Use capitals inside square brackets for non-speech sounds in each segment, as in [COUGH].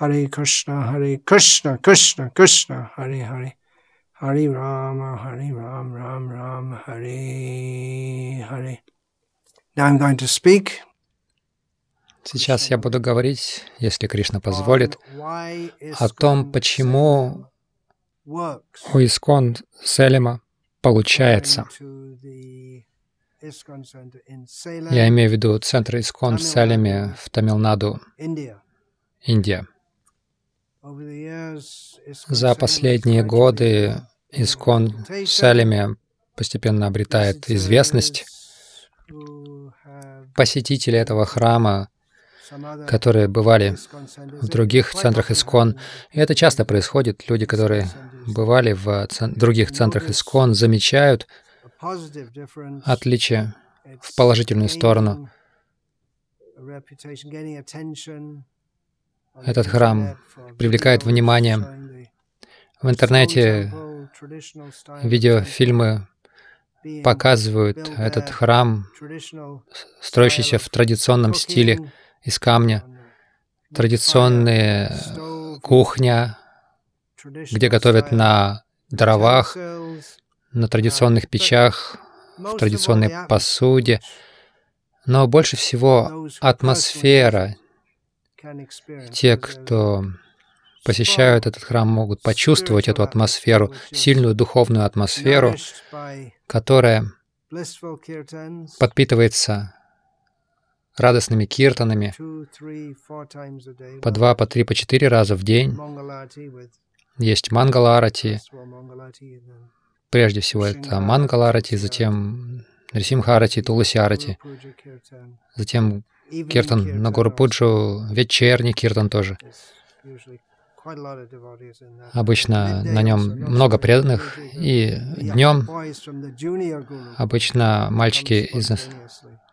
Hare Krishna, Hare Krishna, Krishna, Krishna, Hare Hare. Hare Rama, Hare Ram, Ram Ram, Hare Hare. Now I'm going to speak. Сейчас я буду говорить, если Кришна позволит, о том, почему у Искон Селема получается. Я имею в виду центр Искон в Селеме в Тамилнаду, Индия. За последние годы Искон в Селеме постепенно обретает известность. Посетители этого храма которые бывали в других центрах Искон. И это часто происходит. Люди, которые бывали в других центрах Искон, замечают отличие в положительную сторону. Этот храм привлекает внимание. В интернете видеофильмы показывают этот храм, строящийся в традиционном стиле, из камня, традиционная кухня, где готовят на дровах, на традиционных печах, в традиционной посуде. Но больше всего атмосфера. Те, кто посещают этот храм, могут почувствовать эту атмосферу, сильную духовную атмосферу, которая подпитывается радостными киртанами по два, по три, по четыре раза в день. Есть мангаларати. Прежде всего это мангаларати, затем Рисимхарати, Туласиарати, затем киртан на Гору Пуджу, вечерний киртан тоже. Обычно на нем много преданных, и днем обычно мальчики из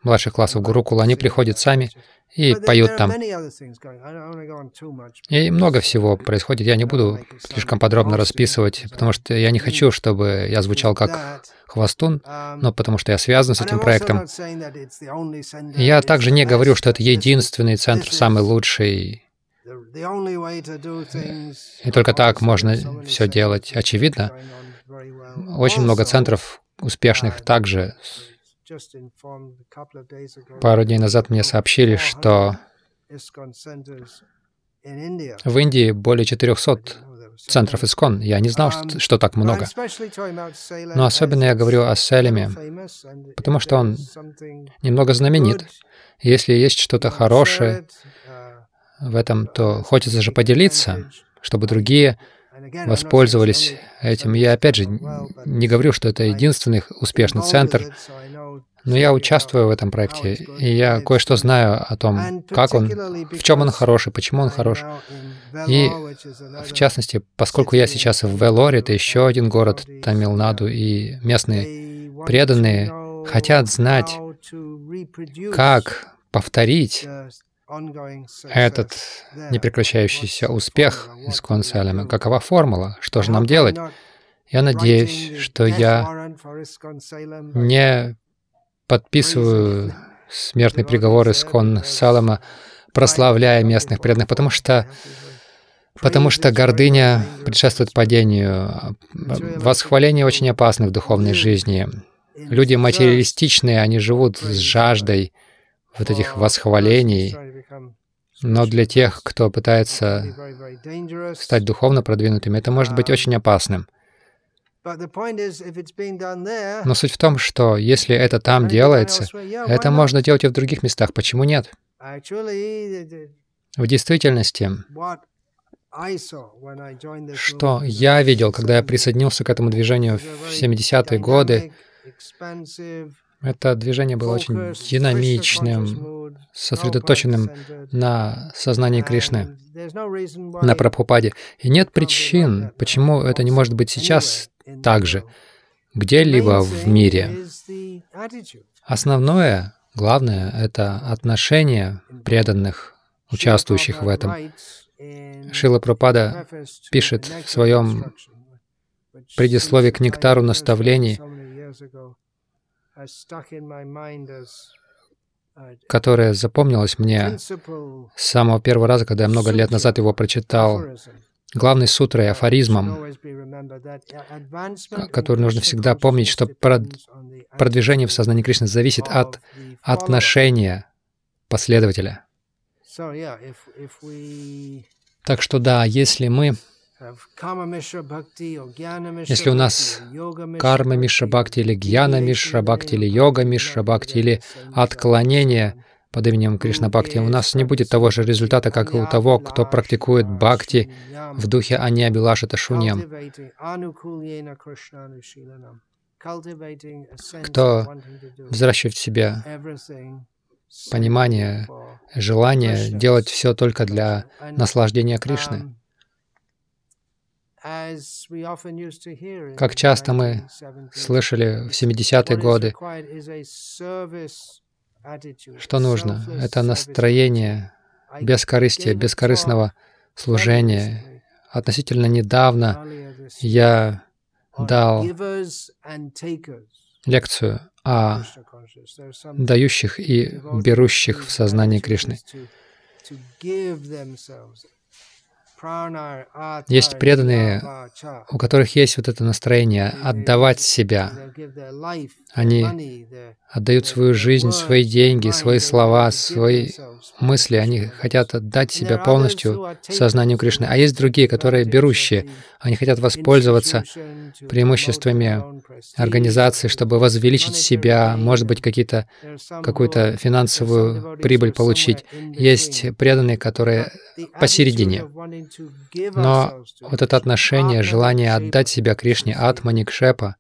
младших классов Гурукула, они приходят сами и поют там. И много всего происходит. Я не буду слишком подробно расписывать, потому что я не хочу, чтобы я звучал как хвостун, но потому что я связан с этим проектом. Я также не говорю, что это единственный центр, самый лучший, и только так можно все делать. Очевидно, очень много центров успешных также. Пару дней назад мне сообщили, что в Индии более 400 центров Искон. Я не знал, что, что так много. Но особенно я говорю о Селеме, потому что он немного знаменит. Если есть что-то хорошее, в этом, то хочется же поделиться, чтобы другие воспользовались этим. Я опять же не говорю, что это единственный успешный центр, но я участвую в этом проекте, и я кое-что знаю о том, как он, в чем он хороший, почему он хорош. И, в частности, поскольку я сейчас в Велоре, это еще один город Тамилнаду, и местные преданные хотят знать, как повторить этот непрекращающийся успех из Салема. Какова формула? Что же нам делать? Я надеюсь, что я не подписываю смертный приговор из Салема, прославляя местных преданных, потому что Потому что гордыня предшествует падению. Восхваление очень опасно в духовной жизни. Люди материалистичные, они живут с жаждой вот этих восхвалений, но для тех, кто пытается стать духовно продвинутыми, это может быть очень опасным. Но суть в том, что если это там делается, это можно делать и в других местах. Почему нет? В действительности, что я видел, когда я присоединился к этому движению в 70-е годы, это движение было очень динамичным, сосредоточенным на сознании Кришны, на Прабхупаде. И нет причин, почему это не может быть сейчас так же, где-либо в мире. Основное, главное, это отношение преданных, участвующих в этом. Шила Пропада пишет в своем предисловии к нектару наставлений, которое запомнилось мне с самого первого раза, когда я много лет назад его прочитал, главной сутрой, афоризмом, который нужно всегда помнить, что продвижение в сознании Кришны зависит от отношения последователя. Так что да, если мы если у нас карма Мишра Бхакти или Гьяна Мишра Бхакти или Йога Мишра Бхакти или отклонение под именем Кришна Бхакти, у нас не будет того же результата, как и у того, кто практикует Бхакти в духе Аниабилаша Ташуньям, кто взращивает в себе понимание, желание делать все только для наслаждения Кришны. Как часто мы слышали в 70-е годы, что нужно? Это настроение бескорыстия, бескорыстного служения. Относительно недавно я дал лекцию о дающих и берущих в сознании Кришны. Есть преданные, у которых есть вот это настроение отдавать себя. Они отдают свою жизнь, свои деньги, свои слова, свои мысли. Они хотят отдать себя полностью сознанию Кришны. А есть другие, которые берущие. Они хотят воспользоваться преимуществами организации, чтобы возвеличить себя, может быть, какие-то, какую-то финансовую прибыль получить. Есть преданные, которые посередине. Но вот это отношение, желание отдать себя Кришне, Атмани Кшепа,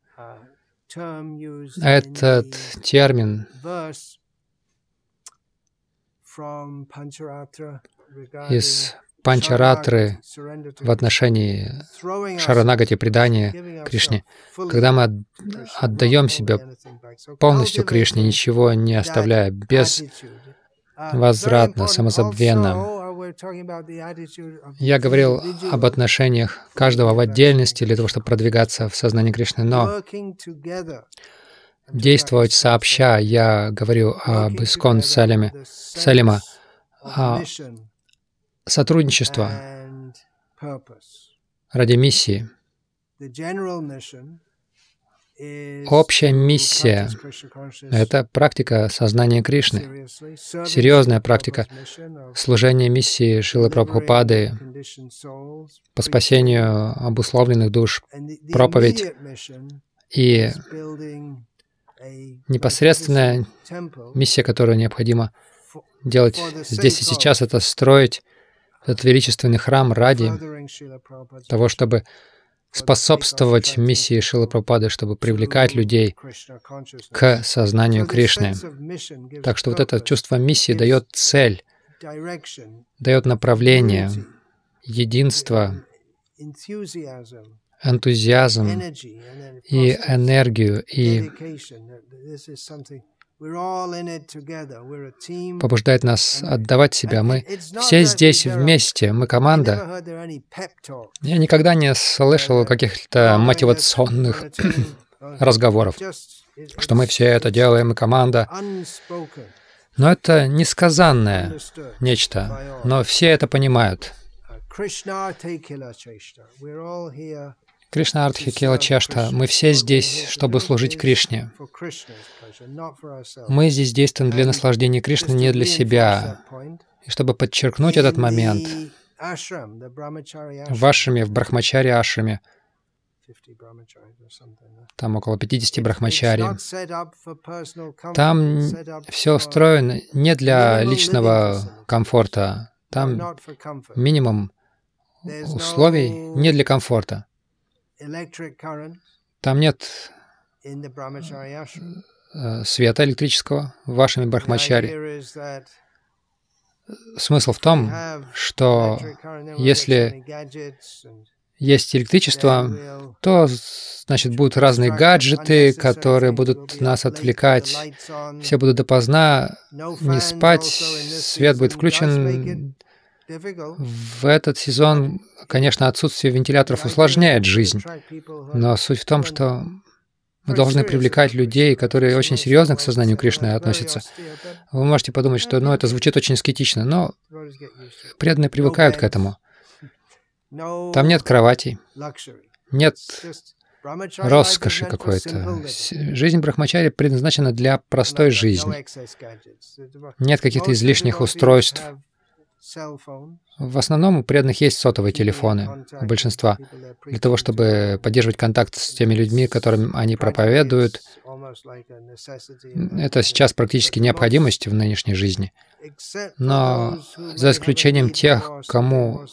этот термин из Панчаратры в отношении Шаранагати предания Кришне. Когда мы отдаем себя полностью Кришне, ничего не оставляя, без возвратно, самозабвенно, я говорил об отношениях каждого в отдельности для того, чтобы продвигаться в сознании Кришны, но действовать сообща, я говорю об Искон Салиме, Салима, сотрудничество ради миссии. Общая миссия — это практика сознания Кришны, серьезная практика служения миссии Шилы Прабхупады по спасению обусловленных душ, проповедь и непосредственная миссия, которую необходимо делать здесь и сейчас, это строить этот величественный храм ради того, чтобы способствовать миссии Шилы Прабхупады, чтобы привлекать людей к сознанию Кришны. Так что вот это чувство миссии дает цель, дает направление, единство, энтузиазм и энергию, и побуждает нас отдавать себя. Мы все здесь вместе, мы команда. Я никогда не слышал каких-то мотивационных [CLEARS THROAT] разговоров, что мы все это делаем, и команда. Но это несказанное нечто, но все это понимают. Кришна Артхи Кела Чашта, мы все здесь, чтобы служить Кришне. Мы здесь действуем для наслаждения Кришны, не для себя. И чтобы подчеркнуть этот момент, в ашраме, в Брахмачаре ашраме, там около 50 брахмачари. Там все устроено не для личного комфорта. Там минимум условий не для комфорта. Там нет э, света электрического в вашем Брахмачаре. Смысл в том, что если есть электричество, то, значит, будут разные гаджеты, которые будут нас отвлекать. Все будут допоздна не спать, свет будет включен, в этот сезон, конечно, отсутствие вентиляторов усложняет жизнь, но суть в том, что Мы должны привлекать людей, которые очень серьезно к сознанию Кришны относятся. Вы можете подумать, что ну, это звучит очень скетично, но преданные привыкают к этому. Там нет кроватей, нет роскоши какой-то. Жизнь Брахмачари предназначена для простой жизни. Нет каких-то излишних устройств. В основном у преданных есть сотовые телефоны, у большинства, для того, чтобы поддерживать контакт с теми людьми, которым они проповедуют. Это сейчас практически необходимость в нынешней жизни. Но за исключением тех, кому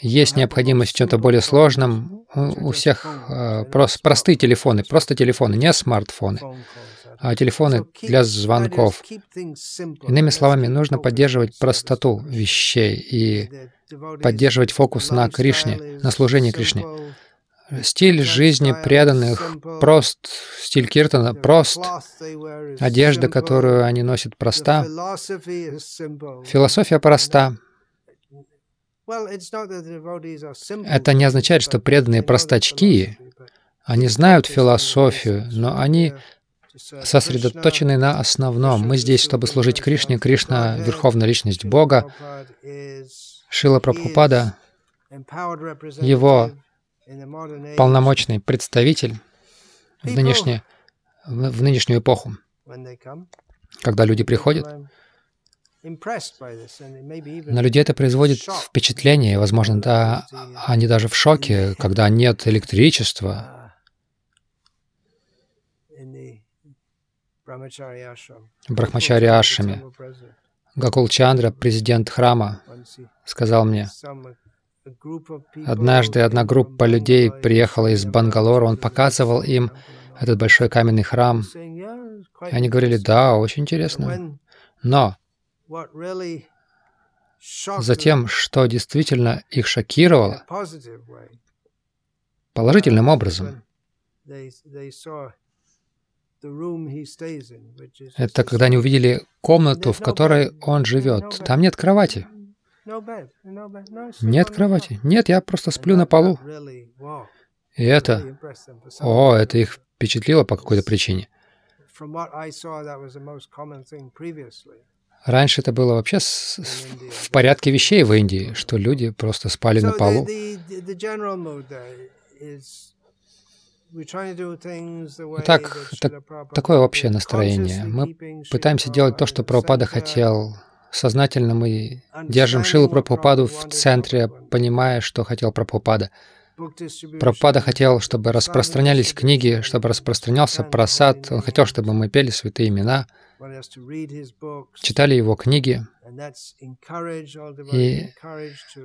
есть необходимость в чем-то более сложном, у, всех э, прос, простые телефоны, просто телефоны, не смартфоны а телефоны для звонков. Иными словами, нужно поддерживать простоту вещей и поддерживать фокус на Кришне, на служении Кришне. Стиль жизни преданных прост, стиль Киртана прост, одежда, которую они носят, проста, философия проста. Это не означает, что преданные простачки, они знают философию, но они сосредоточены на основном. Мы здесь, чтобы служить Кришне. Кришна — Верховная Личность Бога. Шила Прабхупада — его полномочный представитель в, нынешнее, в нынешнюю эпоху. Когда люди приходят, на людей это производит впечатление, и, возможно, да, они даже в шоке, когда нет электричества, Брахмачари Ашами. Гакул Чандра, президент храма, сказал мне, однажды одна группа людей приехала из Бангалора, он показывал им этот большой каменный храм. И они говорили, да, очень интересно. Но затем, что действительно их шокировало, положительным образом, это когда они увидели комнату, в которой он живет. Там нет кровати. Нет кровати. Нет, я просто сплю на полу. И это... О, это их впечатлило по какой-то причине. Раньше это было вообще с, с, в порядке вещей в Индии, что люди просто спали на полу. Так, так, такое общее настроение. Мы пытаемся делать то, что Прабхупада хотел. Сознательно мы держим Шилу Прабхупаду в центре, понимая, что хотел Прабхупада. Прабхупада хотел, чтобы распространялись книги, чтобы распространялся просад. Он хотел, чтобы мы пели святые имена, читали его книги. И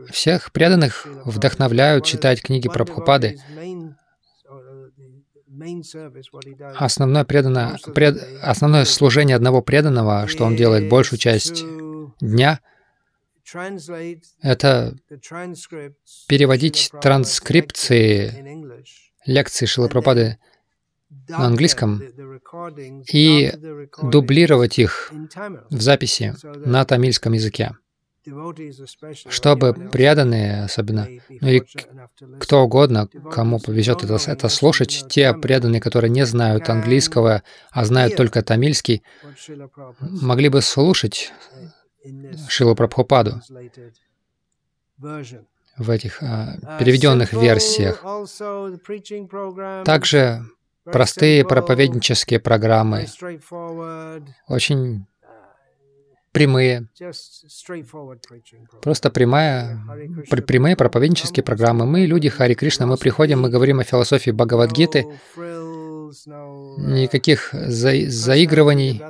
всех преданных вдохновляют читать книги Прабхупады. Основное, предано, пред, основное служение одного преданного, что он делает большую часть дня, это переводить транскрипции лекций Шилапрапады на английском и дублировать их в записи на тамильском языке чтобы преданные, особенно, ну и кто угодно, кому повезет это, это слушать, те преданные, которые не знают английского, а знают только тамильский, могли бы слушать Шилу Прабхупаду в этих а, переведенных версиях. Также простые проповеднические программы, очень прямые, просто прямая, прямые проповеднические программы. Мы, люди Хари Кришна, мы приходим, мы говорим о философии Бхагавадгиты, никаких за заигрываний,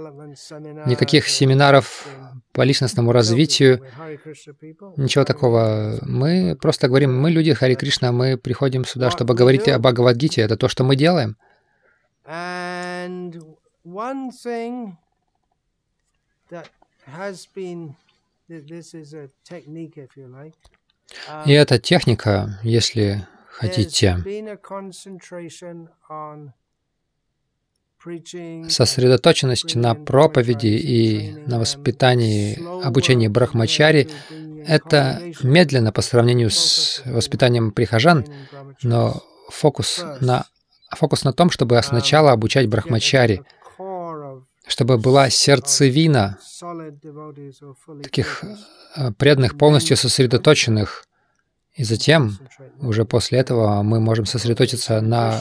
никаких семинаров по личностному развитию, ничего такого. Мы просто говорим, мы люди Хари Кришна, мы приходим сюда, чтобы говорить о Бхагавадгите, это то, что мы делаем. И эта техника, если хотите, сосредоточенность на проповеди и на воспитании, обучении брахмачари — это медленно по сравнению с воспитанием прихожан, но фокус на фокус на том, чтобы сначала обучать брахмачари, чтобы была сердцевина таких э, преданных, полностью сосредоточенных. И затем, уже после этого, мы можем сосредоточиться на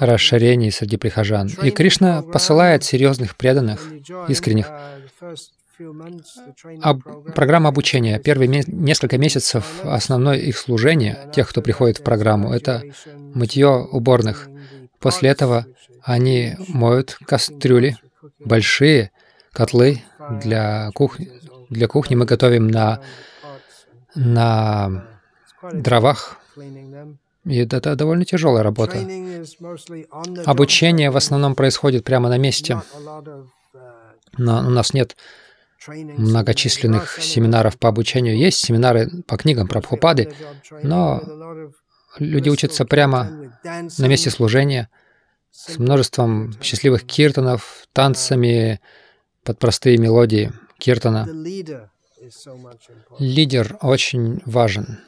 расширении среди прихожан. И Кришна посылает серьезных преданных, искренних. Об, программа обучения. Первые несколько месяцев основное их служение, тех, кто приходит в программу, это мытье уборных. После этого они моют кастрюли, большие котлы для кухни. Для кухни мы готовим на, на дровах. И это довольно тяжелая работа. Обучение в основном происходит прямо на месте. Но у нас нет многочисленных семинаров по обучению. Есть семинары по книгам про Прабхупады, но люди учатся прямо на месте служения с множеством счастливых киртанов, танцами под простые мелодии киртана. Лидер очень важен.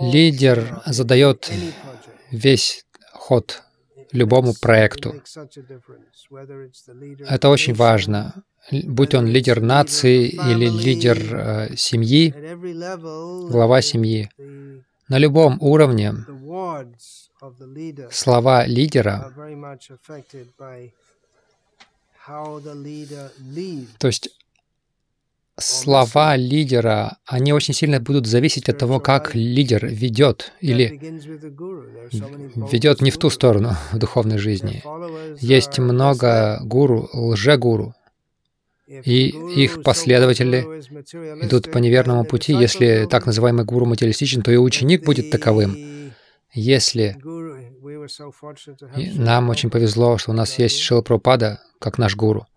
Лидер задает весь ход любому проекту. Это очень важно. Будь он лидер нации или лидер э, семьи, глава семьи, на любом уровне слова лидера, то есть слова лидера, они очень сильно будут зависеть от того, как лидер ведет или ведет не в ту сторону в [LAUGHS] духовной жизни. Есть много гуру, лже-гуру, и их последователи идут по неверному пути. Если так называемый гуру материалистичен, то и ученик будет таковым. Если нам очень повезло, что у нас есть Шила Прабхупада, как наш гуру.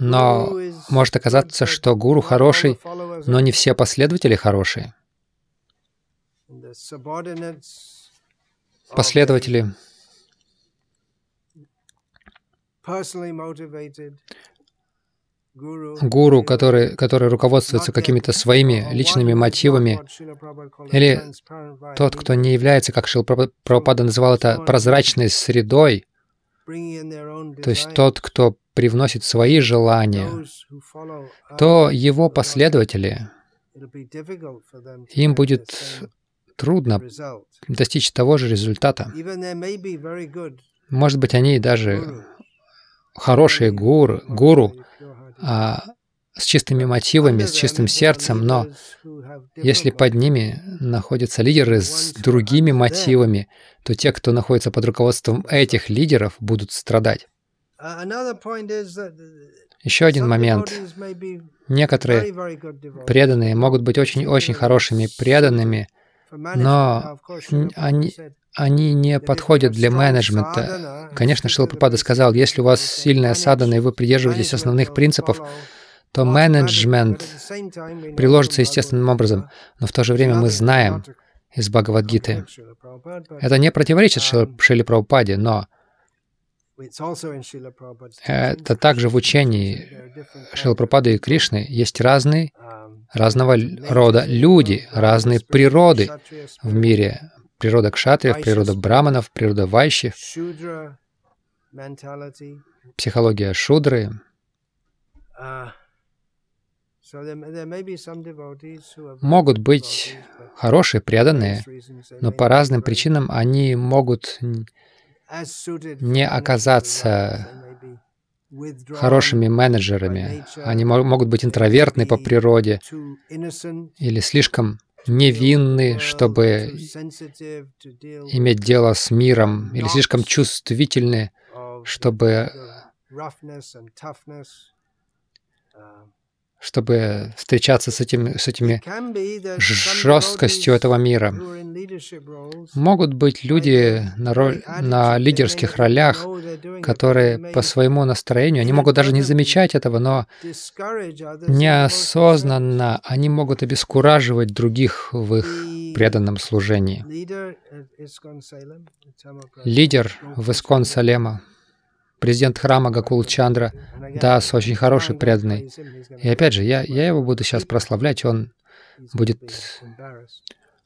Но может оказаться, что гуру хороший, но не все последователи хорошие. Последователи гуру, который, который руководствуется какими-то своими личными мотивами, или тот, кто не является, как Шил Прабхупада называл это, прозрачной средой, то есть тот, кто привносит свои желания, то его последователи, им будет трудно достичь того же результата. Может быть, они даже хорошие гуру, гуру а, с чистыми мотивами, с чистым сердцем, но если под ними находятся лидеры с другими мотивами, то те, кто находится под руководством этих лидеров, будут страдать. Еще один момент. Некоторые преданные могут быть очень-очень хорошими преданными, но они, они не подходят для менеджмента. Конечно, Шилпрапада сказал, если у вас сильная садана, и вы придерживаетесь основных принципов, то менеджмент приложится естественным образом. Но в то же время мы знаем из Бхагавадгиты. Это не противоречит Шиле Прабхупаде, но это также в учении Шилы Прабхупады и Кришны есть разные, разного рода люди, разные природы в мире природа кшатриев, природа браманов, природа вайщев, психология шудры. Могут быть хорошие, преданные, но по разным причинам они могут не оказаться хорошими менеджерами. Они могут быть интровертны по природе или слишком невинны, чтобы иметь дело с миром, или слишком чувствительны, чтобы чтобы встречаться с, этим, с этими жесткостью этого мира. Могут быть люди на, роль, на лидерских ролях, которые по своему настроению, они могут даже не замечать этого, но неосознанно они могут обескураживать других в их преданном служении. Лидер в Искон Салема президент храма Гакул Чандра Дас, очень хороший, преданный. И опять же, я, я его буду сейчас прославлять, он будет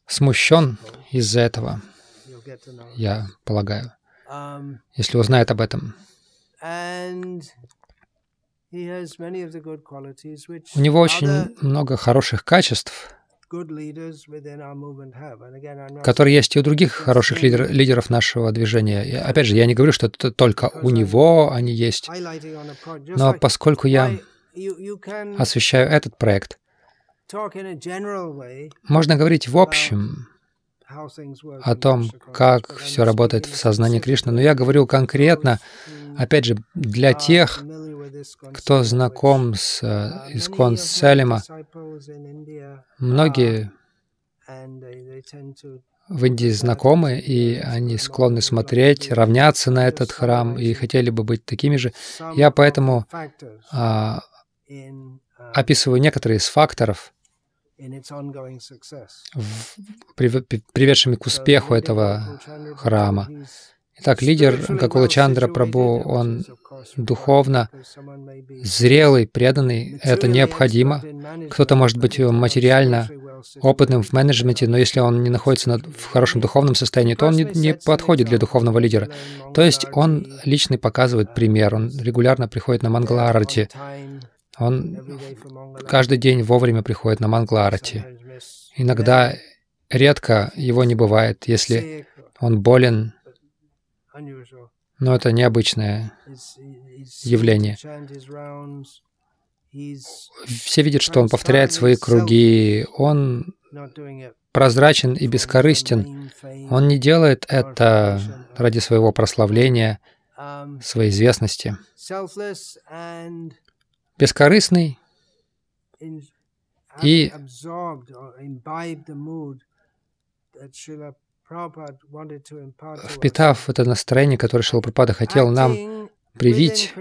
смущен из-за этого, я полагаю, если узнает об этом. У него очень много хороших качеств, которые есть и у других хороших лидер, лидеров нашего движения. И, опять же, я не говорю, что это только у него они есть, но поскольку я освещаю этот проект, можно говорить в общем, о том, как все работает в сознании Кришны, но я говорю конкретно, опять же, для тех, кто знаком с э, Искон Селима, многие в Индии знакомы, и они склонны смотреть, равняться на этот храм и хотели бы быть такими же. Я поэтому а, описываю некоторые из факторов, приведшими к успеху этого храма. Итак, лидер Гакула Чандра Прабу, он духовно зрелый, преданный. Это необходимо. Кто-то может быть материально опытным в менеджменте, но если он не находится в хорошем духовном состоянии, то он не, подходит для духовного лидера. То есть он лично показывает пример. Он регулярно приходит на Мангаларати. Он каждый день вовремя приходит на Мангаларати. Иногда, редко его не бывает, если он болен, но это необычное явление. Все видят, что он повторяет свои круги, он прозрачен и бескорыстен. Он не делает это ради своего прославления, своей известности. Бескорыстный и впитав это настроение, которое Шилапрапада хотел нам привить,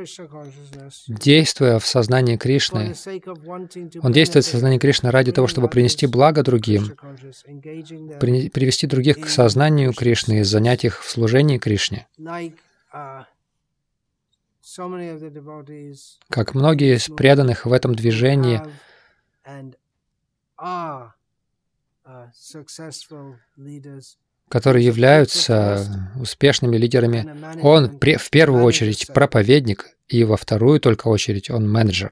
действуя в сознании Кришны. Он действует в сознании Кришны ради того, чтобы принести благо другим, привести других к сознанию Кришны и занять их в служении Кришне. Как многие из преданных в этом движении которые являются успешными лидерами. Он в первую очередь проповедник, и во вторую только очередь он менеджер.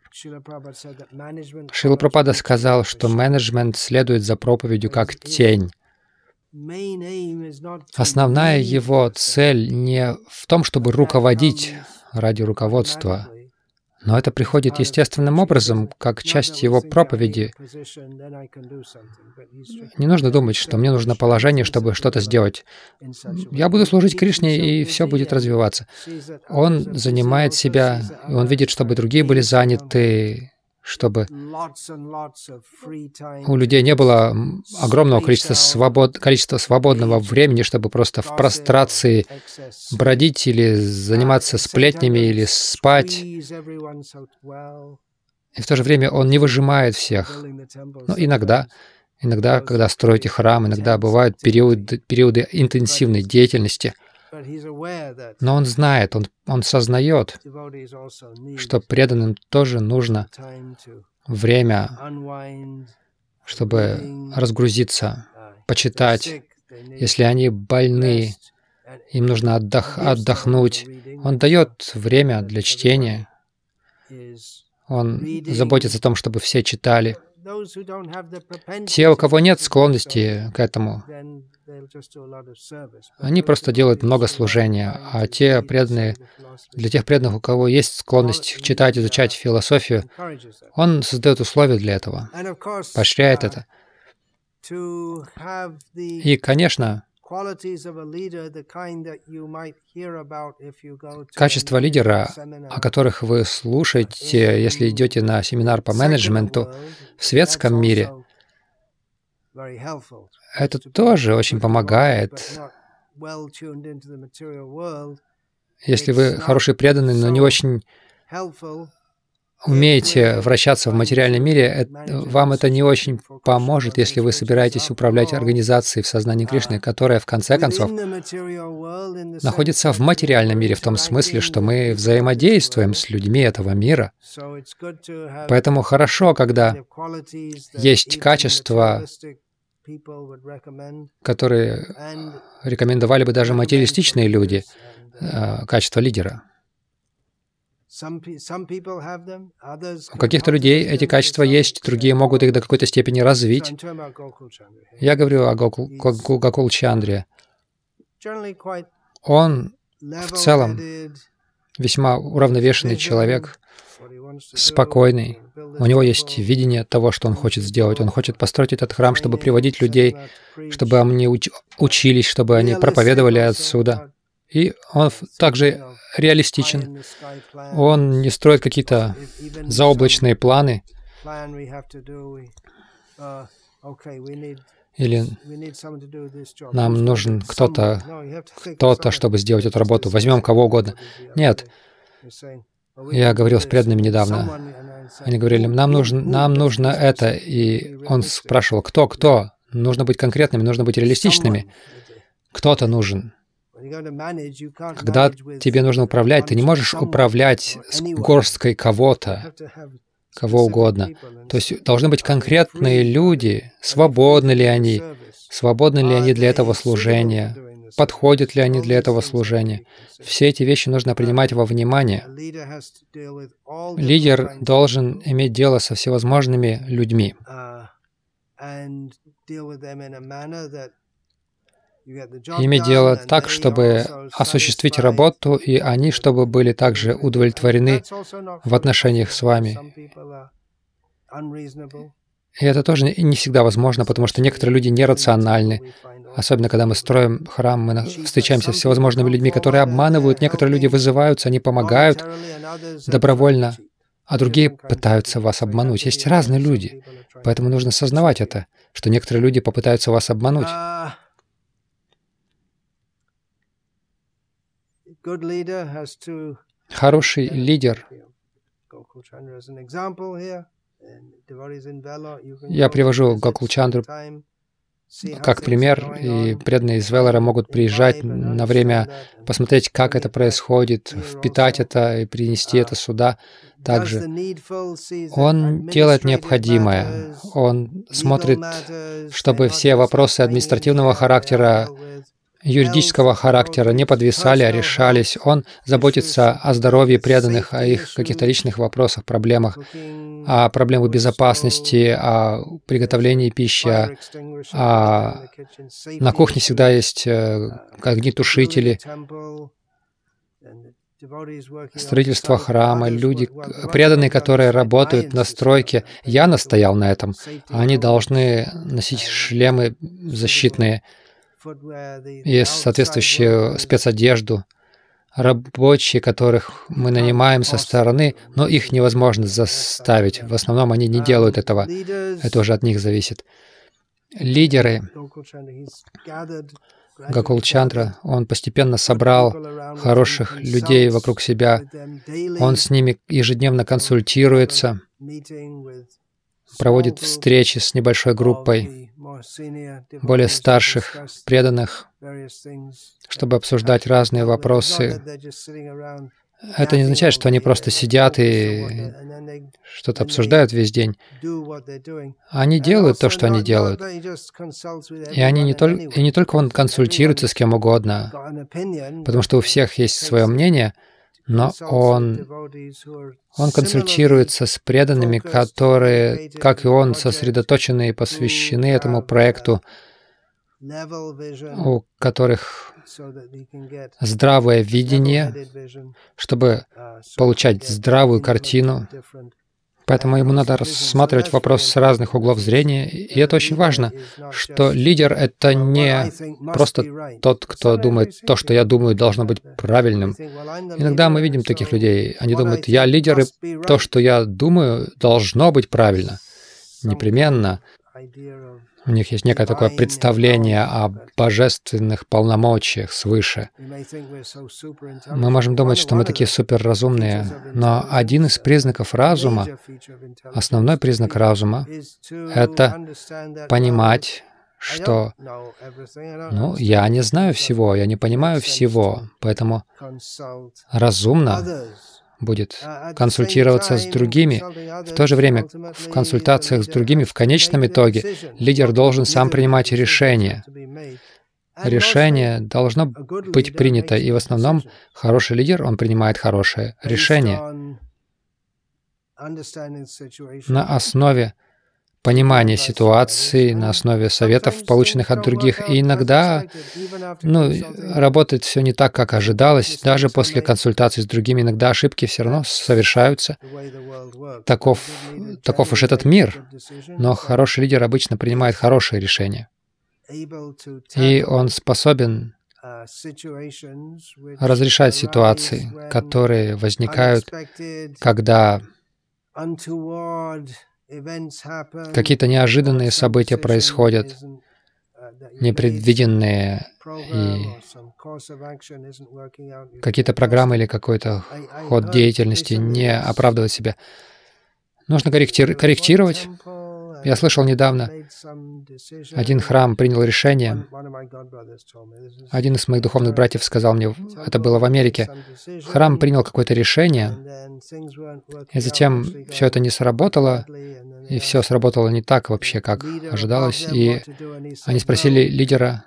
Шила Прабхада сказал, что менеджмент следует за проповедью как тень. Основная его цель не в том, чтобы руководить ради руководства, но это приходит естественным образом, как часть его проповеди. Не нужно думать, что мне нужно положение, чтобы что-то сделать. Я буду служить Кришне, и все будет развиваться. Он занимает себя, и он видит, чтобы другие были заняты, чтобы у людей не было огромного количества, свобод, количества свободного времени, чтобы просто в прострации бродить или заниматься сплетнями или спать. И в то же время он не выжимает всех. Но иногда, иногда, когда строите храм, иногда бывают периоды, периоды интенсивной деятельности — но он знает, он, он сознает, что преданным тоже нужно время, чтобы разгрузиться, почитать. Если они больны, им нужно отдох, отдохнуть. Он дает время для чтения. Он заботится о том, чтобы все читали. Те, у кого нет склонности к этому, они просто делают много служения, а те преданные, для тех преданных, у кого есть склонность читать, изучать философию, он создает условия для этого, поощряет uh, это. И, конечно, Качество лидера, о которых вы слушаете, если идете на семинар по менеджменту в светском мире, это тоже очень помогает. Если вы хороший преданный, но не очень умеете вращаться в материальном мире, вам это не очень поможет, если вы собираетесь управлять организацией в сознании Кришны, которая, в конце концов, находится в материальном мире, в том смысле, что мы взаимодействуем с людьми этого мира. Поэтому хорошо, когда есть качество которые рекомендовали бы даже материалистичные люди э, качество лидера. У каких-то людей эти качества есть, другие могут их до какой-то степени развить. Я говорю о Гокул Чандре. Он в целом весьма уравновешенный человек, спокойный. У него есть видение того, что он хочет сделать. Он хочет построить этот храм, чтобы приводить людей, чтобы они учились, чтобы они проповедовали отсюда. И он также реалистичен. Он не строит какие-то заоблачные планы или нам нужен кто-то, кто-то, чтобы сделать эту работу. Возьмем кого угодно. Нет. Я говорил с преданными недавно. Они говорили, нам нужно, нам нужно это. И он спрашивал, кто, кто? Нужно быть конкретными, нужно быть реалистичными. Кто-то нужен. Когда тебе нужно управлять, ты не можешь управлять с горсткой кого-то, кого угодно. То есть должны быть конкретные люди, свободны ли они, свободны ли они для этого служения, подходят ли они для этого служения. Все эти вещи нужно принимать во внимание. Лидер должен иметь дело со всевозможными людьми иметь дело так, чтобы осуществить работу, и они, чтобы были также удовлетворены в отношениях с вами. И это тоже не всегда возможно, потому что некоторые люди нерациональны. Особенно, когда мы строим храм, мы встречаемся с всевозможными людьми, которые обманывают. Некоторые люди вызываются, они помогают добровольно, а другие пытаются вас обмануть. Есть разные люди. Поэтому нужно осознавать это, что некоторые люди попытаются вас обмануть. Хороший лидер. Я привожу Гокулчандру как пример, и преданные из Веллера могут приезжать на время, посмотреть, как это происходит, впитать это и принести это сюда также. Он делает необходимое. Он смотрит, чтобы все вопросы административного характера юридического характера не подвисали, а решались. Он заботится о здоровье преданных, о их каких-то личных вопросах, проблемах, о проблемах безопасности, о приготовлении пищи. А на кухне всегда есть э, огнетушители, строительство храма, люди, преданные, которые работают на стройке. Я настоял на этом. Они должны носить шлемы защитные и соответствующую спецодежду, рабочие, которых мы нанимаем со стороны, но их невозможно заставить. В основном они не делают этого. Это уже от них зависит. Лидеры Гакул Чандра, он постепенно собрал хороших людей вокруг себя. Он с ними ежедневно консультируется, проводит встречи с небольшой группой более старших, преданных, чтобы обсуждать разные вопросы. Это не означает, что они просто сидят и что-то обсуждают весь день. Они делают то, что они делают. И они не, только, и не только он консультируется с кем угодно, потому что у всех есть свое мнение — но он, он консультируется с преданными, которые, как и он, сосредоточены и посвящены этому проекту, у которых здравое видение, чтобы получать здравую картину Поэтому ему надо рассматривать вопрос с разных углов зрения. И это очень важно, что лидер — это не просто тот, кто думает, то, что я думаю, должно быть правильным. Иногда мы видим таких людей. Они думают, я лидер, и то, что я думаю, должно быть правильно. Непременно. У них есть некое такое представление о божественных полномочиях свыше. Мы можем думать, что мы такие суперразумные, но один из признаков разума, основной признак разума — это понимать, что ну, я не знаю всего, я не понимаю всего, поэтому разумно будет консультироваться с другими. В то же время в консультациях с другими в конечном итоге лидер должен сам принимать решение. Решение должно быть принято, и в основном хороший лидер, он принимает хорошее решение на основе понимания ситуации, на основе советов, полученных от других. И иногда ну, работает все не так, как ожидалось. Даже после консультаций с другими иногда ошибки все равно совершаются. Таков, таков уж этот мир. Но хороший лидер обычно принимает хорошие решения. И он способен разрешать ситуации, которые возникают, когда какие-то неожиданные события происходят, непредвиденные, и какие-то программы или какой-то ход деятельности не оправдывает себя. Нужно корректировать я слышал недавно, один храм принял решение, один из моих духовных братьев сказал мне, это было в Америке, храм принял какое-то решение, и затем все это не сработало, и все сработало не так вообще, как ожидалось. И они спросили лидера,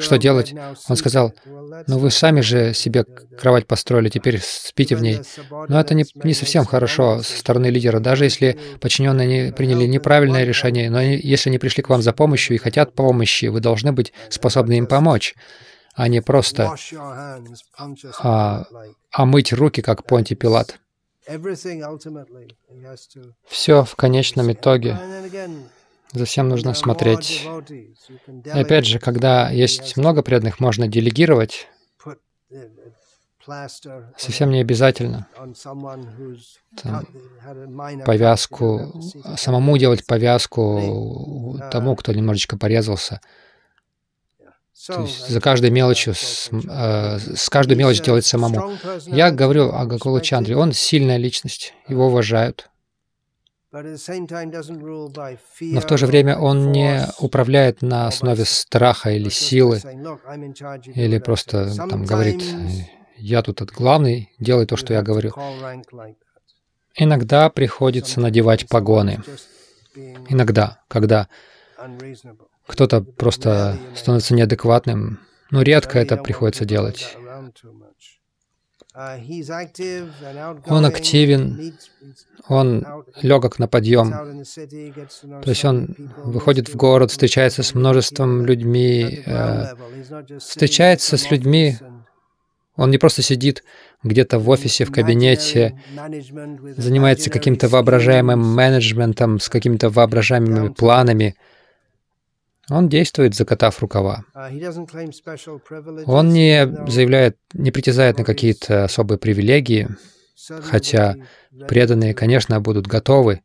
что делать. Он сказал, ну вы сами же себе кровать построили, теперь спите в ней. Но это не, не совсем хорошо со стороны лидера. Даже если подчиненные не приняли неправильное решение, но они, если они пришли к вам за помощью и хотят помощи, вы должны быть способны им помочь а не просто а, а мыть руки, как Понти Пилат. Все в конечном итоге. За всем нужно смотреть. И опять же, когда есть много преданных, можно делегировать. Совсем не обязательно. там, повязку, самому делать повязку тому, кто немножечко порезался. То есть за каждой мелочью, с, э, с каждой мелочь делать самому. Я говорю о Гакулу Чандре. Он сильная личность, его уважают. Но в то же время он не управляет на основе страха или силы, или просто там говорит, я тут главный, делай то, что я говорю. Иногда приходится надевать погоны. Иногда, когда кто-то просто становится неадекватным. Но редко это приходится делать. Он активен, он легок на подъем. То есть он выходит в город, встречается с множеством людьми, э, встречается с людьми. Он не просто сидит где-то в офисе, в кабинете, занимается каким-то воображаемым менеджментом, с какими-то воображаемыми планами. Он действует, закатав рукава. Он не заявляет, не притязает на какие-то особые привилегии, хотя преданные, конечно, будут готовы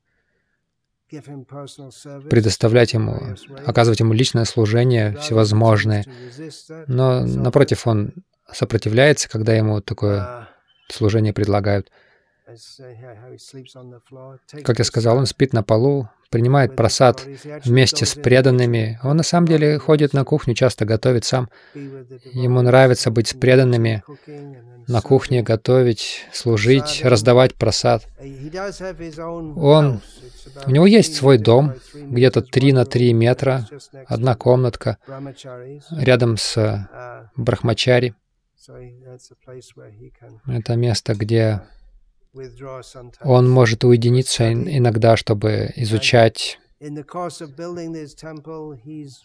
предоставлять ему, оказывать ему личное служение, всевозможное. Но, напротив, он сопротивляется, когда ему такое служение предлагают. Как я сказал, он спит на полу, принимает просад вместе с преданными. Он на самом деле ходит на кухню, часто готовит сам. Ему нравится быть с преданными, на кухне готовить, служить, раздавать просад. Он, у него есть свой дом, где-то 3 на 3 метра, одна комнатка, рядом с Брахмачари. Это место, где он может уединиться иногда, чтобы изучать.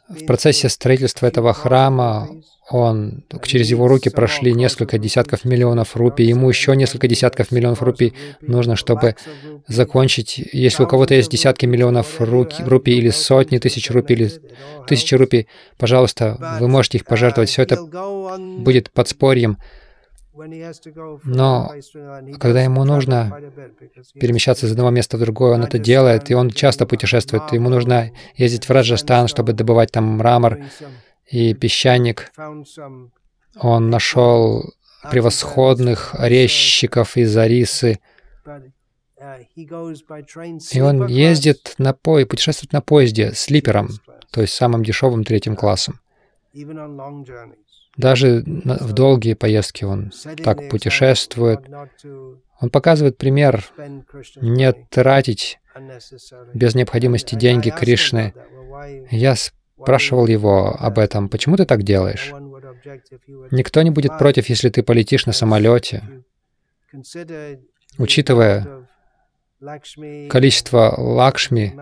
В процессе строительства этого храма он, через его руки прошли несколько десятков миллионов рупий. Ему еще несколько десятков миллионов рупий нужно, чтобы закончить. Если у кого-то есть десятки миллионов рупий или сотни тысяч рупий или тысячи рупий, пожалуйста, вы можете их пожертвовать. Все это будет подспорьем но когда ему нужно перемещаться из одного места в другое, он это делает, и он часто путешествует. Ему нужно ездить в Раджастан, чтобы добывать там мрамор и песчаник. Он нашел превосходных резчиков из Арисы. И он ездит на по... путешествует на поезде с липером, то есть самым дешевым третьим классом. Даже в долгие поездки он так путешествует. Он показывает пример не тратить без необходимости деньги Кришны. Я спрашивал его об этом, почему ты так делаешь? Никто не будет против, если ты полетишь на самолете. Учитывая количество лакшми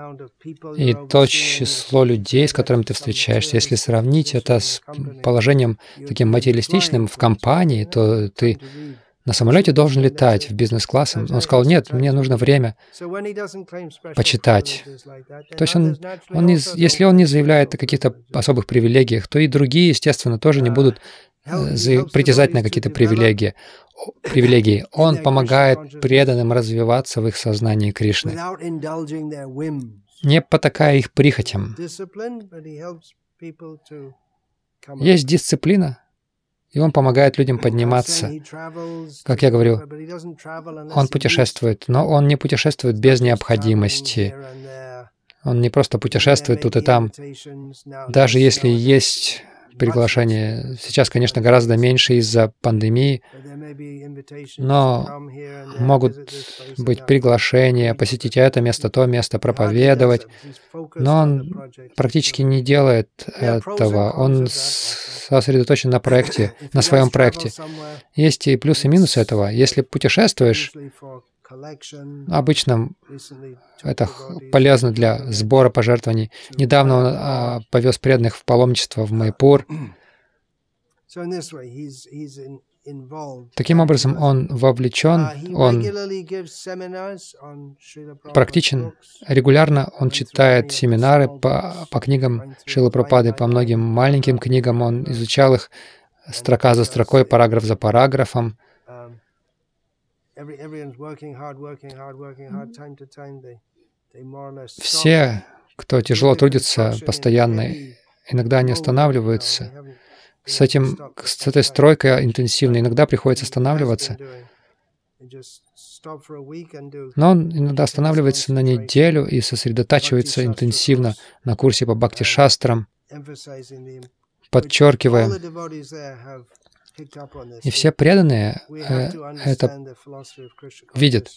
и то число людей, с которыми ты встречаешься, если сравнить это с положением таким материалистичным в компании, то ты на самолете должен летать в бизнес-класс. Он сказал, нет, мне нужно время почитать. То есть он, он не, если он не заявляет о каких-то особых привилегиях, то и другие, естественно, тоже не будут э, притязать на какие-то привилегии. привилегии. [COUGHS] Он помогает преданным развиваться в их сознании Кришны, не потакая их прихотям. Есть дисциплина, и он помогает людям подниматься. Как я говорю, он путешествует, но он не путешествует без необходимости. Он не просто путешествует тут и там. Даже если есть приглашения. Сейчас, конечно, гораздо меньше из-за пандемии, но могут быть приглашения посетить это место, то место, проповедовать. Но он практически не делает этого. Он сосредоточен на проекте, на своем проекте. Есть и плюсы и минусы этого. Если путешествуешь, Обычно это полезно для сбора пожертвований. Недавно он а, повез преданных в паломничество в Майпур. [CLEARS THROAT] Таким образом, он вовлечен, он практичен. Регулярно он читает семинары по, по книгам Шила Пропады, по многим маленьким книгам. Он изучал их строка за строкой, параграф за параграфом. Все, кто тяжело трудится постоянно, иногда они останавливаются. С, этим, с этой стройкой интенсивной иногда приходится останавливаться. Но он иногда останавливается на неделю и сосредотачивается интенсивно на курсе по бхакти-шастрам, подчеркивая и все преданные э, это видят.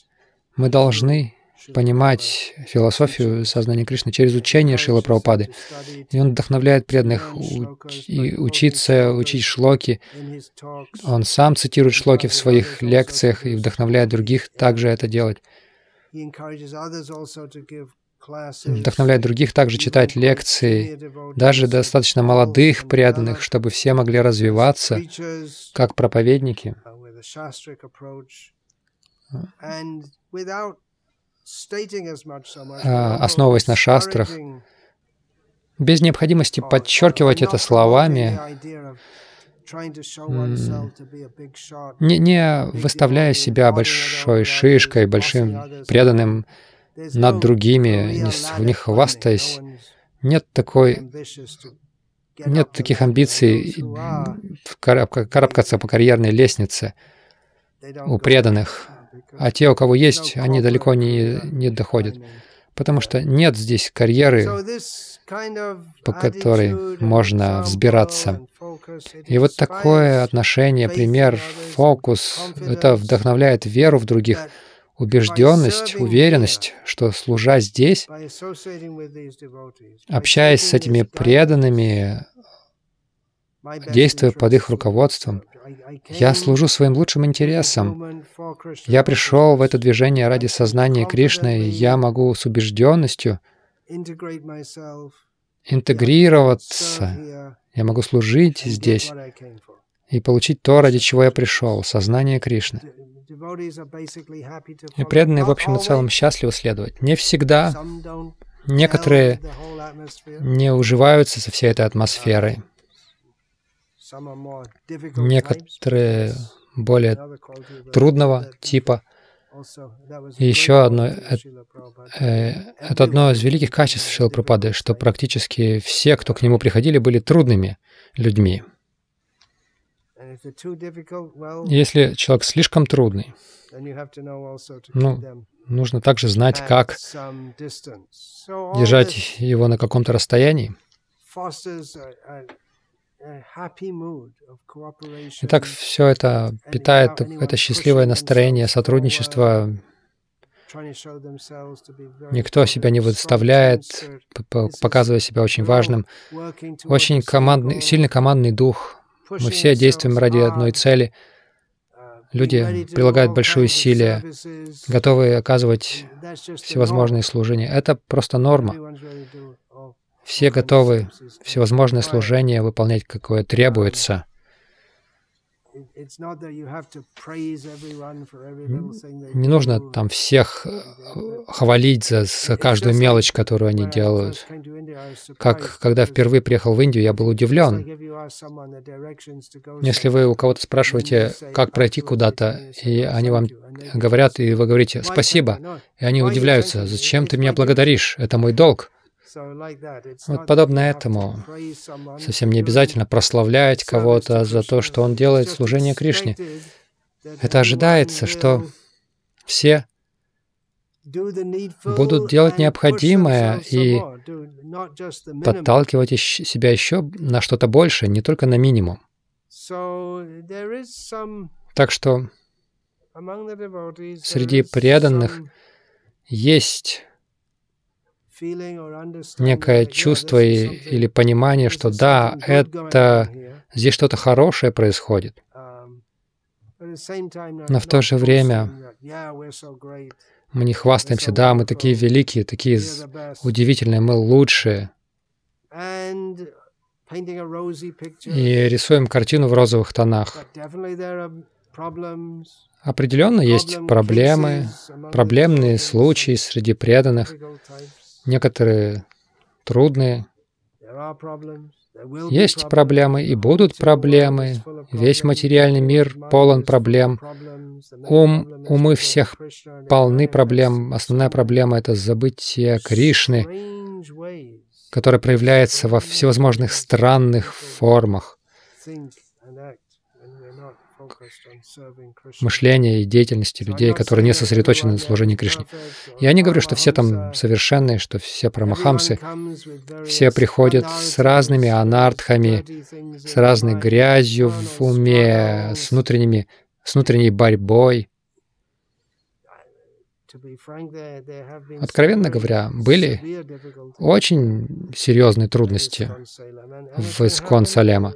Мы должны понимать философию сознания Кришны через учение Шила Прабхупады. И он вдохновляет преданных учиться, учить шлоки. Он сам цитирует шлоки в своих лекциях и вдохновляет других также это делать вдохновляет других также читать лекции, даже достаточно молодых преданных, чтобы все могли развиваться как проповедники, а, основываясь на шастрах, без необходимости подчеркивать это словами, не выставляя себя большой шишкой, большим преданным над другими, не, в них хвастаясь. Нет такой, нет таких амбиций карабкаться по карьерной лестнице у преданных. А те, у кого есть, они далеко не, не доходят. Потому что нет здесь карьеры, по которой можно взбираться. И вот такое отношение, пример, фокус, это вдохновляет веру в других, убежденность, уверенность, что служа здесь, общаясь с этими преданными, действуя под их руководством, я служу своим лучшим интересам. Я пришел в это движение ради сознания Кришны, и я могу с убежденностью интегрироваться. Я могу служить здесь и получить то, ради чего я пришел, сознание Кришны. И преданные, в общем и целом, счастливы следовать. Не всегда. Некоторые не уживаются со всей этой атмосферой. Некоторые более трудного типа. И еще одно, это, э, это одно из великих качеств Шилпрапады, что практически все, кто к нему приходили, были трудными людьми. Если человек слишком трудный, ну, нужно также знать, как держать его на каком-то расстоянии. Итак, все это питает это счастливое настроение сотрудничества. Никто себя не выставляет, показывая себя очень важным. Очень командный, сильный командный дух. Мы все действуем ради одной цели. Люди прилагают большие усилия, готовы оказывать всевозможные служения. Это просто норма. Все готовы всевозможные служения выполнять, какое требуется. Не нужно там всех э, хвалить за, за каждую мелочь, которую они делают. Как когда впервые приехал в Индию, я был удивлен. Если вы у кого-то спрашиваете, как пройти куда-то, и они вам говорят, и вы говорите «спасибо», и они удивляются, «зачем ты меня благодаришь? Это мой долг». Вот подобно этому совсем не обязательно прославлять кого-то за то, что он делает служение Кришне. Это ожидается, что все будут делать необходимое и подталкивать себя еще на что-то большее, не только на минимум. Так что среди преданных есть некое чувство и, или понимание, что да, это здесь что-то хорошее происходит. Но в то же время мы не хвастаемся, да, мы такие великие, такие удивительные, мы лучшие. И рисуем картину в розовых тонах. Определенно есть проблемы, проблемные случаи среди преданных некоторые трудные. Есть проблемы и будут проблемы. Весь материальный мир полон проблем. Ум, умы всех полны проблем. Основная проблема — это забытие Кришны, которое проявляется во всевозможных странных формах мышления и деятельности людей, которые не сосредоточены на служении Кришне. Я не говорю, что все там совершенные, что все прамахамсы. Все приходят с разными анартхами, с разной грязью в уме, с, внутренними, с внутренней борьбой. Откровенно говоря, были очень серьезные трудности в Искон Салема.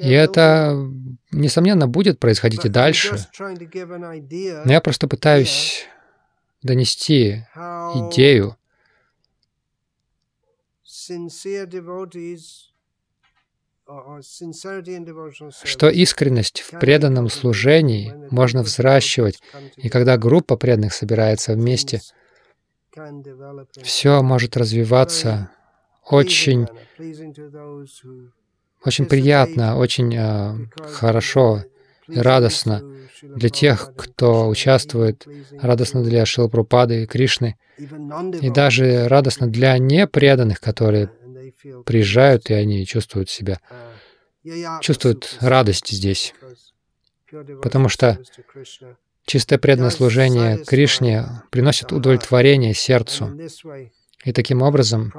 И это, несомненно, будет происходить и дальше. Но я просто пытаюсь донести идею, что искренность в преданном служении можно взращивать, и когда группа преданных собирается вместе, все может развиваться очень очень приятно, очень э, хорошо и радостно для тех, кто участвует, радостно для Шилапрупады и Кришны, и даже радостно для непреданных, которые приезжают, и они чувствуют себя, чувствуют радость здесь, потому что чистое преданное служение Кришне приносит удовлетворение сердцу. И таким образом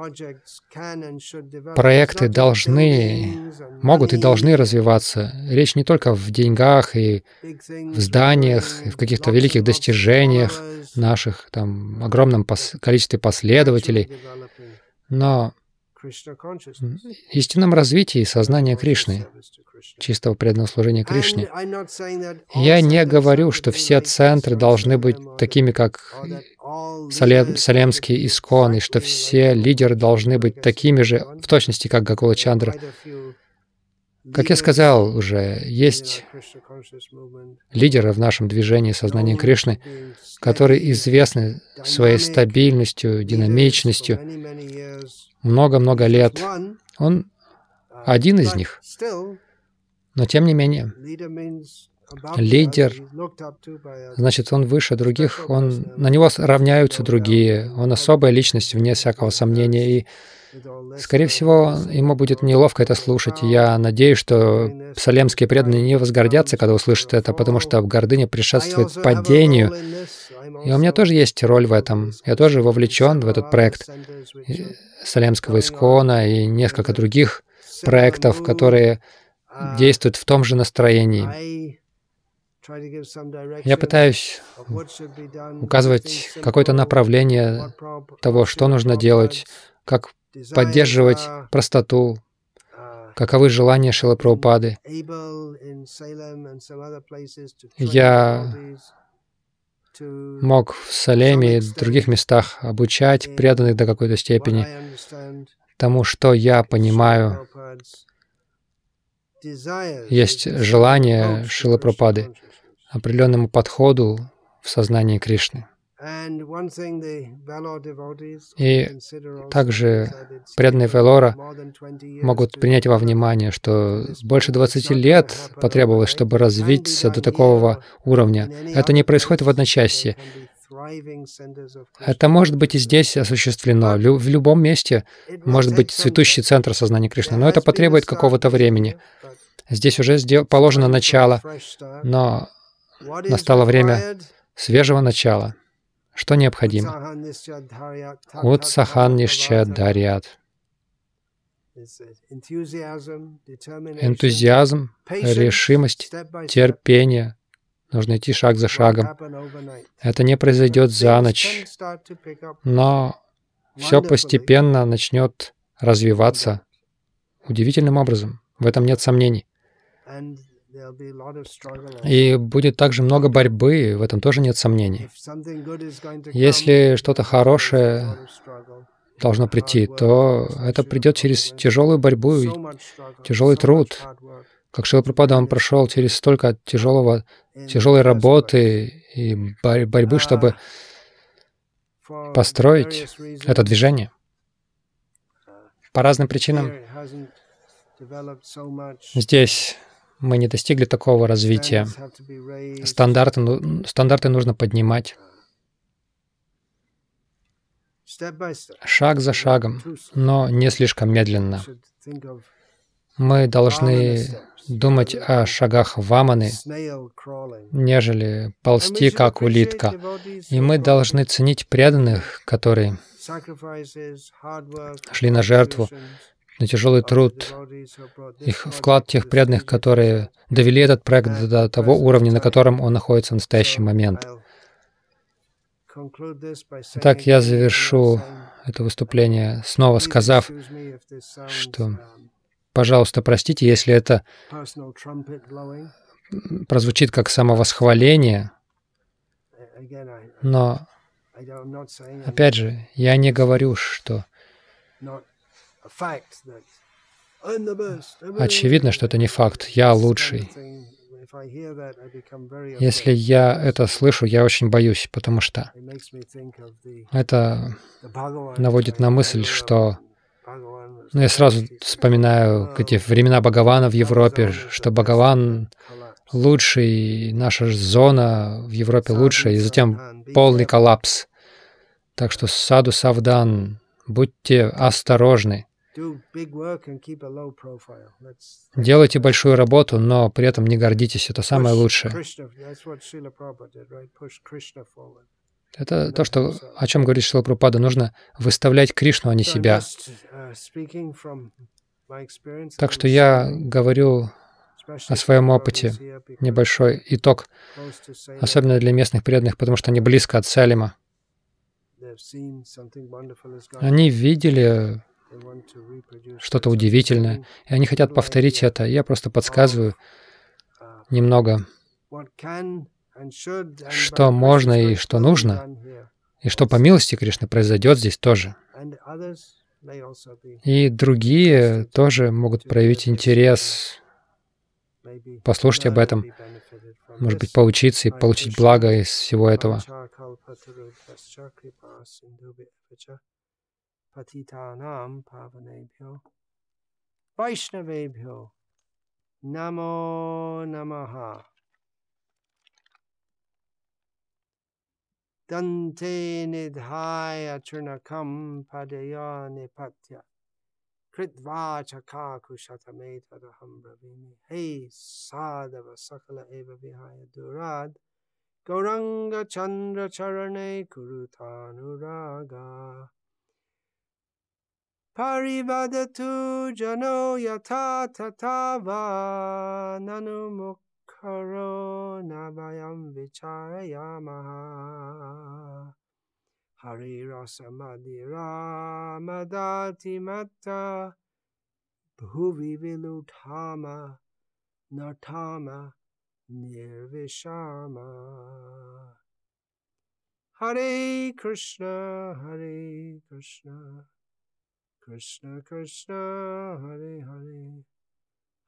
проекты должны, могут и должны развиваться. Речь не только в деньгах и в зданиях, и в каких-то великих достижениях наших, там, огромном пос количестве последователей, но истинном развитии сознания Кришны, чистого преданного служения Кришне. Я не говорю, что все центры должны быть такими, как Салем, Салемский Искон, и что все лидеры должны быть такими же, в точности, как Гакула Чандра. Как я сказал уже, есть лидеры в нашем движении сознания Кришны, которые известны своей стабильностью, динамичностью, много-много лет. Он один из них. Но тем не менее, лидер, значит, он выше других, он, на него равняются другие, он особая личность, вне всякого сомнения, и, скорее всего, ему будет неловко это слушать. Я надеюсь, что салемские преданные не возгордятся, когда услышат это, потому что гордыня предшествует падению. И у меня тоже есть роль в этом. Я тоже вовлечен в этот проект Салемского Искона и несколько других проектов, которые действуют в том же настроении. Я пытаюсь указывать какое-то направление того, что нужно делать, как поддерживать простоту, каковы желания Шилы. Я мог в Салеме и других местах обучать преданных до какой-то степени тому, что я понимаю. Есть желание Шилы Прабхупады определенному подходу в сознании Кришны. И также преданные Велора могут принять во внимание, что больше 20 лет потребовалось, чтобы развиться до такого уровня. Это не происходит в одночасье. Это может быть и здесь осуществлено. В любом месте может быть цветущий центр сознания Кришны, но это потребует какого-то времени. Здесь уже положено начало, но настало время свежего начала. Что необходимо? Вот сахан нишчадарьят. Энтузиазм, решимость, терпение. Нужно идти шаг за шагом. Это не произойдет за ночь, но все постепенно начнет развиваться удивительным образом. В этом нет сомнений. И будет также много борьбы, в этом тоже нет сомнений. Если что-то хорошее должно прийти, то это придет через тяжелую борьбу и тяжелый труд. Как Шила Пропада, он прошел через столько тяжелого, тяжелой работы и борьбы, чтобы построить это движение. По разным причинам здесь мы не достигли такого развития. Стандарты, ну, стандарты нужно поднимать. Шаг за шагом, но не слишком медленно. Мы должны думать о шагах ваманы, нежели ползти, как улитка. И мы должны ценить преданных, которые шли на жертву, на тяжелый труд, их вклад тех преданных, которые довели этот проект до того уровня, на котором он находится в настоящий момент. Итак, я завершу это выступление, снова сказав, что, пожалуйста, простите, если это прозвучит как самовосхваление, но, опять же, я не говорю, что Очевидно, что это не факт. Я лучший. Если я это слышу, я очень боюсь, потому что это наводит на мысль, что ну, я сразу вспоминаю эти времена Бхагавана в Европе, что Бхагаван лучший, наша зона в Европе лучшая, и затем полный коллапс. Так что саду савдан, будьте осторожны. Делайте большую работу, но при этом не гордитесь. Это самое лучшее. Это то, что, о чем говорит Шила Прупада. Нужно выставлять Кришну, а не себя. Uh, так что я говорю о своем опыте, небольшой итог, особенно для местных преданных, потому что они близко от Салима. Они видели что-то удивительное, и они хотят повторить это. Я просто подсказываю немного, что можно и что нужно, и что по милости Кришны произойдет здесь тоже. И другие тоже могут проявить интерес, послушать об этом, может быть, поучиться и получить благо из всего этого. Вайшнавебхyo Намо Намаха Dante nidhaya churnakam padaya nipatya. Kritva chaka kushatameta raham bravimi. Hey sadhava sakala eva vihaya durad. Gauranga chandra charane kurutanuraga. Parivadatu jano yata tatava nanu mukharo navayam vicharayamaha. Hari rasamadira madati matta bhuvi vilutama nirvishama. Hare Krishna, Hare Krishna, Krishna Krishna, Hare Hare,